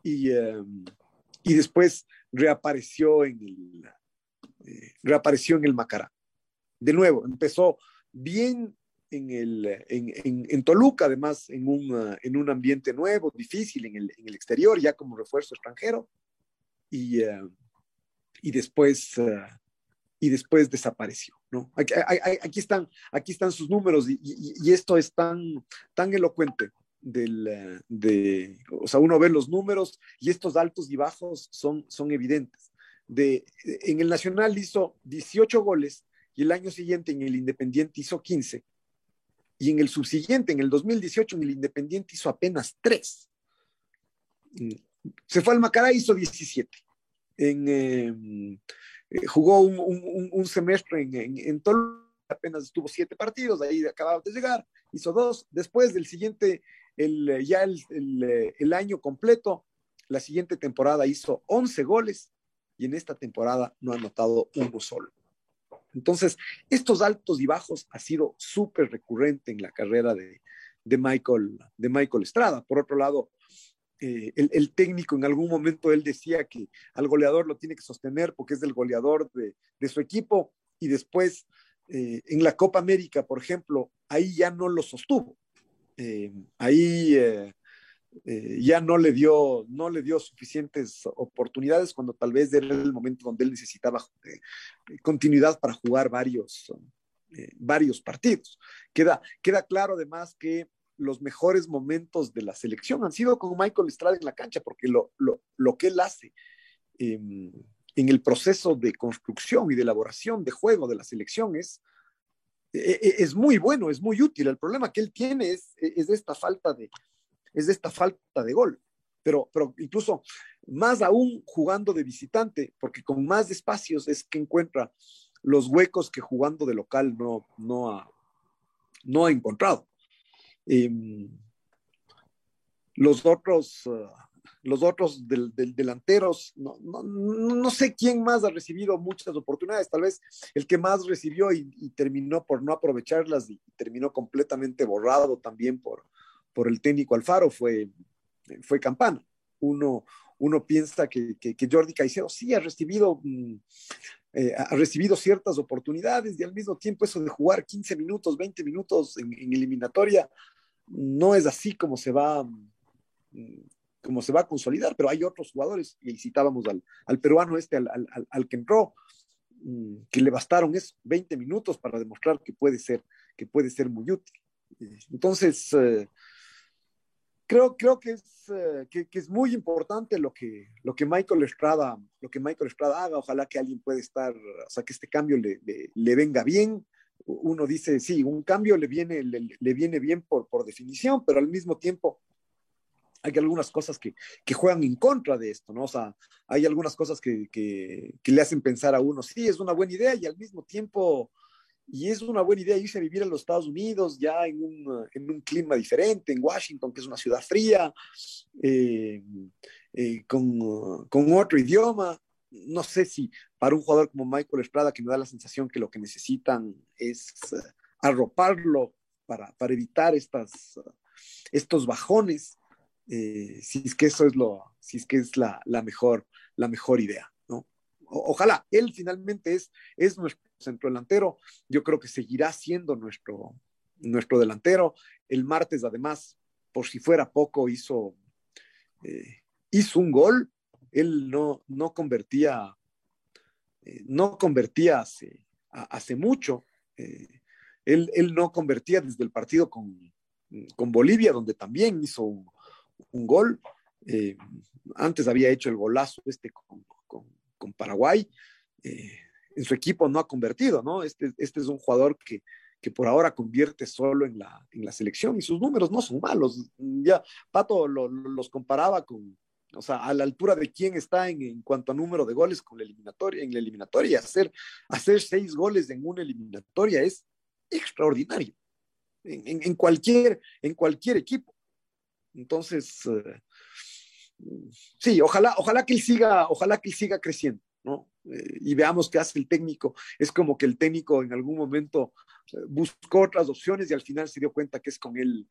[SPEAKER 4] y, um, y después reapareció en el, eh, reapareció en el Macará. De nuevo, empezó bien en, el, en, en, Toluca, además en un, uh, en un ambiente nuevo, difícil en el, en el, exterior, ya como refuerzo extranjero, y, uh, y después y después desapareció. ¿no? Aquí, aquí, están, aquí están sus números y, esto es tan, tan elocuente. Del, de, o sea, uno ve los números y estos altos y bajos son, son evidentes. De, en el Nacional hizo 18 goles y el año siguiente en el Independiente hizo 15 y en el subsiguiente, en el 2018, en el Independiente hizo apenas 3. Se fue al Macará y hizo 17. En, eh, eh, jugó un, semestre en, en, apenas estuvo siete partidos, ahí acababa de llegar, hizo dos, después del siguiente, el, ya el, el, año completo, la siguiente temporada hizo 11 goles y en esta temporada no ha anotado uno solo. Entonces, estos altos y bajos ha sido súper recurrente en la carrera de, de, Michael, de Michael Estrada. Por otro lado, eh, el, técnico en algún momento él decía que al goleador lo tiene que sostener porque es el goleador de, su equipo y después eh, en la Copa América, por ejemplo, ahí ya no lo sostuvo. Eh, ahí ya no le, dio, no le dio suficientes oportunidades cuando tal vez era el momento donde él necesitaba continuidad para jugar varios, varios partidos. Queda, queda claro además que los mejores momentos de la selección han sido con Michael Estrada en la cancha, porque lo, lo, lo que él hace en el proceso de construcción y de elaboración de juego de la selección es, e, e, es muy bueno, es muy útil. El problema que él tiene es, es esta falta de, es esta falta de gol. Pero, pero incluso más aún jugando de visitante, porque con más espacios es que encuentra los huecos que jugando de local no, no, ha, no ha encontrado. Em, los otros, los otros del, delanteros, no, no, no, sé quién más ha recibido muchas oportunidades, tal vez el que más recibió y, terminó por no aprovecharlas y terminó completamente borrado también por, por el técnico Alfaro fue, fue Campana. Uno, uno piensa que, que, Jordi Caicedo sí ha recibido, mm, eh, ha recibido ciertas oportunidades y al mismo tiempo eso de jugar 15 minutos, 20 minutos en eliminatoria, no es así como se va, como se va a consolidar, pero hay otros jugadores, y citábamos al, peruano este, al, que entró, mm, que le bastaron es 20 minutos para demostrar que puede ser, que puede ser muy útil. Entonces, eh, creo, creo que, es, eh, que, es muy importante lo que, lo que Michael Estrada, lo que Michael Estrada haga. Ojalá que alguien pueda estar, o sea, que este cambio le, le venga bien uno dice, sí, un cambio le viene, le, viene bien por, por, definición, pero al mismo tiempo hay algunas cosas que, que, juegan en contra de esto, ¿no? O sea, hay algunas cosas que, que, le hacen pensar a uno, sí, es una buena idea y al mismo tiempo, y es una buena idea irse a vivir a los Estados Unidos ya en un, en un clima diferente, en Washington, que es una ciudad fría, eh, eh, con, con otro idioma, no sé si para un jugador como Michael Estrada, que me da la sensación que lo que necesitan es eh, arroparlo para, para evitar estas, estos bajones, eh, si es que eso es lo, si es que es la, la mejor, la mejor idea, ¿no? ojalá, él finalmente es, es nuestro centro delantero, yo creo que seguirá siendo nuestro, nuestro delantero. El martes, además, por si fuera poco, hizo, eh, hizo un gol. Él no, no convertía, eh, no convertía hace, hace mucho. Eh, él, él, no convertía desde el partido con, con Bolivia, donde también hizo un, gol. antes había hecho el golazo este con, con, con Paraguay. en su equipo no ha convertido, ¿no? Este, este es un jugador que, que por ahora convierte solo en la, en la selección y sus números no son malos. Ya Pato los comparaba con, o sea, a la altura de quién está en, cuanto a número de goles con la eliminatoria, en la eliminatoria. Hacer, hacer seis goles en una eliminatoria es extraordinario en, cualquier, en cualquier equipo. Entonces, uh, sí, ojalá, ojalá que siga, ojalá que siga creciendo, ¿no? Eh, y veamos qué hace el técnico. Es como que el técnico en algún momento buscó otras opciones y al final se dio cuenta que es con él,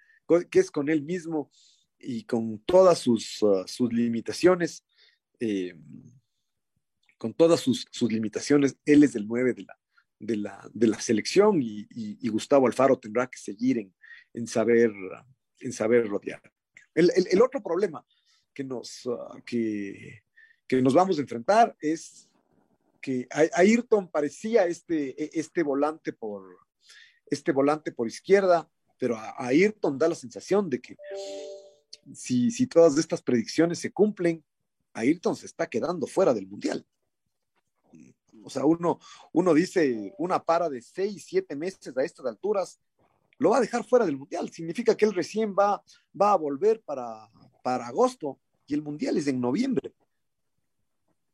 [SPEAKER 4] que es con él mismo y con todas sus, uh, sus limitaciones, eh, con todas sus, sus, limitaciones, él es el 9 de la, de la, de la selección y, y, Gustavo Alfaro tendrá que seguir en, en saber, en saber rodear. El, el, otro problema que nos, uh, que, que nos vamos a enfrentar es que Ayrton parecía este, este volante por, este volante por izquierda, pero a, a Ayrton da la sensación de que si, todas estas predicciones se cumplen, Ayrton se está quedando fuera del Mundial. O sea, uno, uno dice una para de seis, siete meses a estas alturas, lo va a dejar fuera del Mundial. Significa que él recién va, va a volver para, para agosto y el Mundial es en noviembre.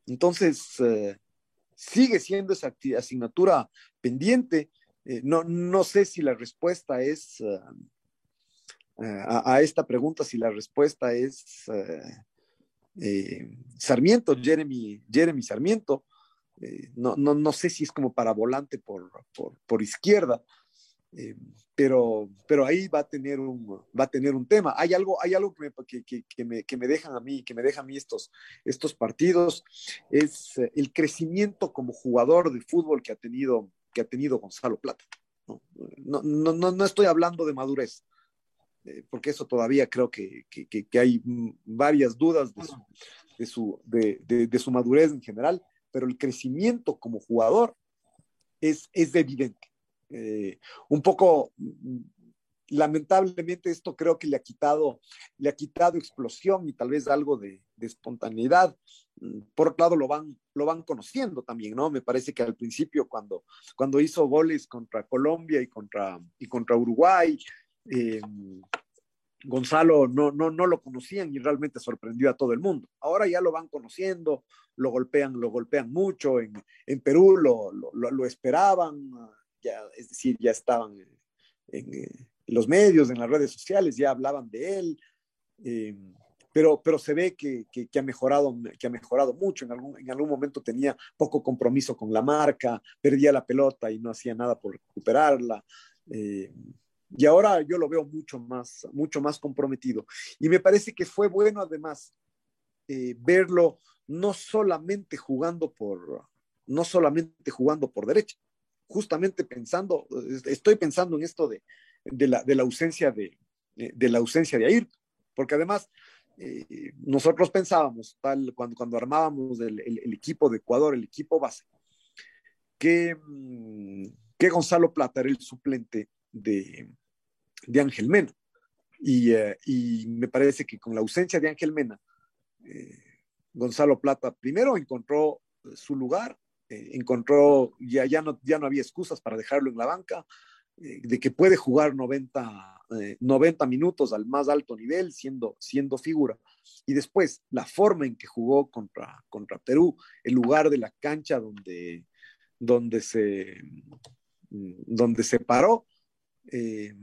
[SPEAKER 4] Entonces, eh, sigue siendo esa asignatura pendiente eh, no, no sé si la respuesta es uh, a, a, esta pregunta, si la respuesta es uh, eh, Sarmiento, Jeremy, Jeremy Sarmiento. Eh, no, no, no, sé si es como para volante por, por, por izquierda, eh, pero, pero ahí va a tener un, va a tener un tema. Hay algo, hay algo que, me, que, que, me, que me dejan a mí, que me dejan a mí estos, estos partidos, es el crecimiento como jugador de fútbol que ha tenido que ha tenido Gonzalo Plata. No, no, no, no estoy hablando de madurez, eh, porque eso todavía creo que, que, que hay varias dudas de su, de su, de, de, de, su madurez en general, pero el crecimiento como jugador es, es evidente. Eh, un poco, lamentablemente esto creo que le ha quitado, le ha quitado explosión y tal vez algo de, de espontaneidad por otro lado lo van, lo van conociendo también, ¿no? Me parece que al principio cuando, cuando hizo goles contra Colombia y contra, y contra Uruguay, eh, Gonzalo no, no, no lo conocían y realmente sorprendió a todo el mundo. Ahora ya lo van conociendo, lo golpean, lo golpean mucho, en, en Perú lo, lo, esperaban, ya, es decir, ya estaban en, en, los medios, en las redes sociales, ya hablaban de él. Eh, pero, pero se ve que, que, ha mejorado, que ha mejorado mucho. En algún, en algún momento tenía poco compromiso con la marca, perdía la pelota y no hacía nada por recuperarla. Eh, y ahora yo lo veo mucho más, mucho más comprometido. Y me parece que fue bueno además eh, verlo no solamente jugando por, no solamente jugando por derecha, justamente pensando, estoy pensando en esto de, de, la, de la ausencia de, de la ausencia de porque además eh, nosotros pensábamos, tal, cuando, cuando armábamos el, equipo de Ecuador, el equipo base, que, mm, que Gonzalo Plata era el suplente de, de Ángel Mena. Y, eh, y, me parece que con la ausencia de Ángel Mena, eh, Gonzalo Plata primero encontró su lugar, eh, encontró, ya, ya, no, ya no había excusas para dejarlo en la banca, eh, de que puede jugar 90, eh, 90 minutos al más alto nivel siendo, siendo figura. Y después, la forma en que jugó contra, contra Perú, el lugar de la cancha donde, donde, se, donde se paró, eh,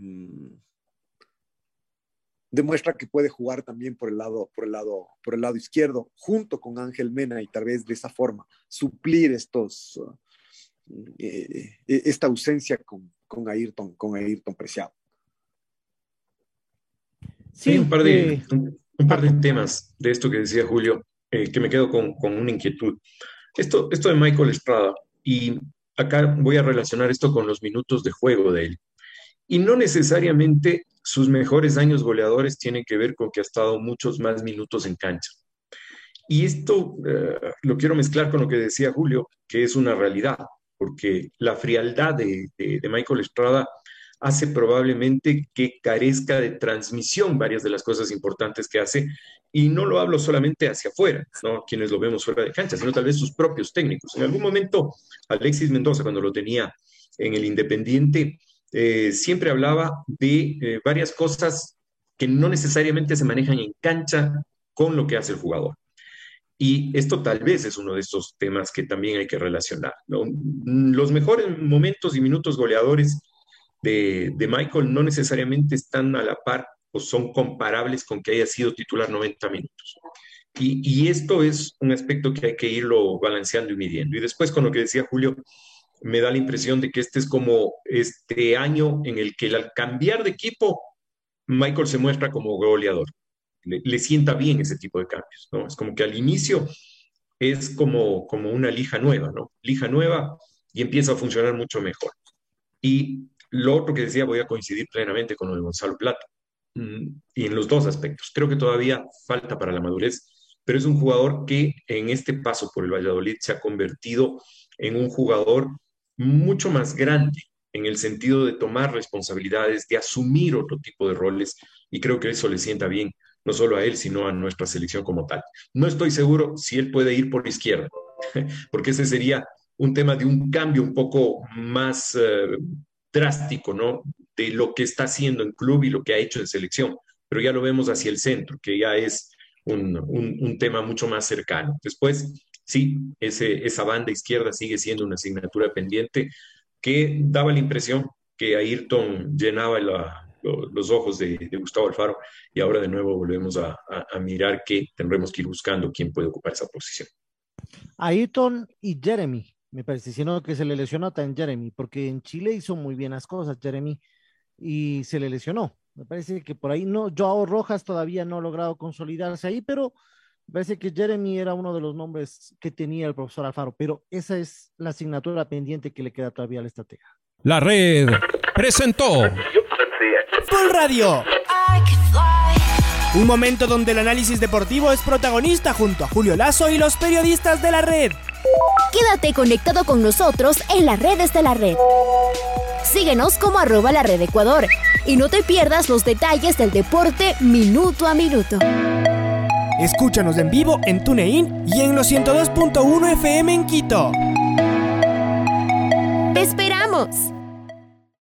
[SPEAKER 4] demuestra que puede jugar también por el lado, por el lado, por el lado izquierdo, junto con Ángel Mena, y tal vez de esa forma suplir estos, uh, esta ausencia con, con Ayrton, con Ayrton Preciado.
[SPEAKER 6] Sí, un par de, un, par de temas de esto que decía Julio, eh, que me quedo con, con, una inquietud. Esto, esto de Michael Estrada, y acá voy a relacionar esto con los minutos de juego de él. Y no necesariamente sus mejores años goleadores tienen que ver con que ha estado muchos más minutos en cancha. Y esto eh, lo quiero mezclar con lo que decía Julio, que es una realidad, porque la frialdad de, de, Michael Estrada hace probablemente que carezca de transmisión varias de las cosas importantes que hace. Y no lo hablo solamente hacia afuera, ¿no? quienes lo vemos fuera de cancha, sino tal vez sus propios técnicos. En algún momento, Alexis Mendoza, cuando lo tenía en el Independiente, eh, siempre hablaba de eh, varias cosas que no necesariamente se manejan en cancha con lo que hace el jugador. Y esto tal vez es uno de estos temas que también hay que relacionar. Los mejores momentos y minutos goleadores de, Michael no necesariamente están a la par o son comparables con que haya sido titular 90 minutos. Y, esto es un aspecto que hay que irlo balanceando y midiendo. Y después con lo que decía Julio, me da la impresión de que este es como este año en el que al cambiar de equipo, Michael se muestra como goleador. Le, sienta bien ese tipo de cambios, ¿no? Es como que al inicio es como, como una lija nueva, ¿no? Lija nueva y empieza a funcionar mucho mejor. Y lo otro que decía, voy a coincidir plenamente con lo de Gonzalo Plata. Mm, y en los dos aspectos. Creo que todavía falta para la madurez, pero es un jugador que en este paso por el Valladolid se ha convertido en un jugador mucho más grande en el sentido de tomar responsabilidades, de asumir otro tipo de roles, y creo que eso le sienta bien, no solo a él, sino a nuestra selección como tal. No estoy seguro si él puede ir por izquierda, porque ese sería un tema de un cambio un poco más eh, drástico, ¿no? De lo que está haciendo en club y lo que ha hecho en selección, pero ya lo vemos hacia el centro, que ya es un, un tema mucho más cercano. Después, sí, ese, esa banda izquierda sigue siendo una asignatura pendiente que daba la impresión que Ayrton llenaba los ojos de, Gustavo Alfaro y ahora de nuevo volvemos a, mirar que tendremos que ir buscando quién puede ocupar esa posición.
[SPEAKER 5] Ayrton y Jeremy, me parece, sino que se le lesionó en Jeremy, porque en Chile hizo muy bien las cosas Jeremy y se le lesionó. Me parece que por ahí no, Joao Rojas todavía no ha logrado consolidarse ahí, pero parece que Jeremy era uno de los nombres que tenía el profesor Alfaro, pero esa es la asignatura pendiente que le queda todavía al estratega.
[SPEAKER 8] La red presentó
[SPEAKER 2] Full Radio. Un momento donde el análisis deportivo es protagonista junto a Julio Lazo y los periodistas de la red.
[SPEAKER 3] Quédate conectado con nosotros en las redes de la red. Síguenos como arroba la red Ecuador y no te pierdas los detalles del deporte minuto a minuto.
[SPEAKER 2] Escúchanos en vivo en TuneIn y en los 102.1 FM en Quito.
[SPEAKER 3] ¡Te esperamos!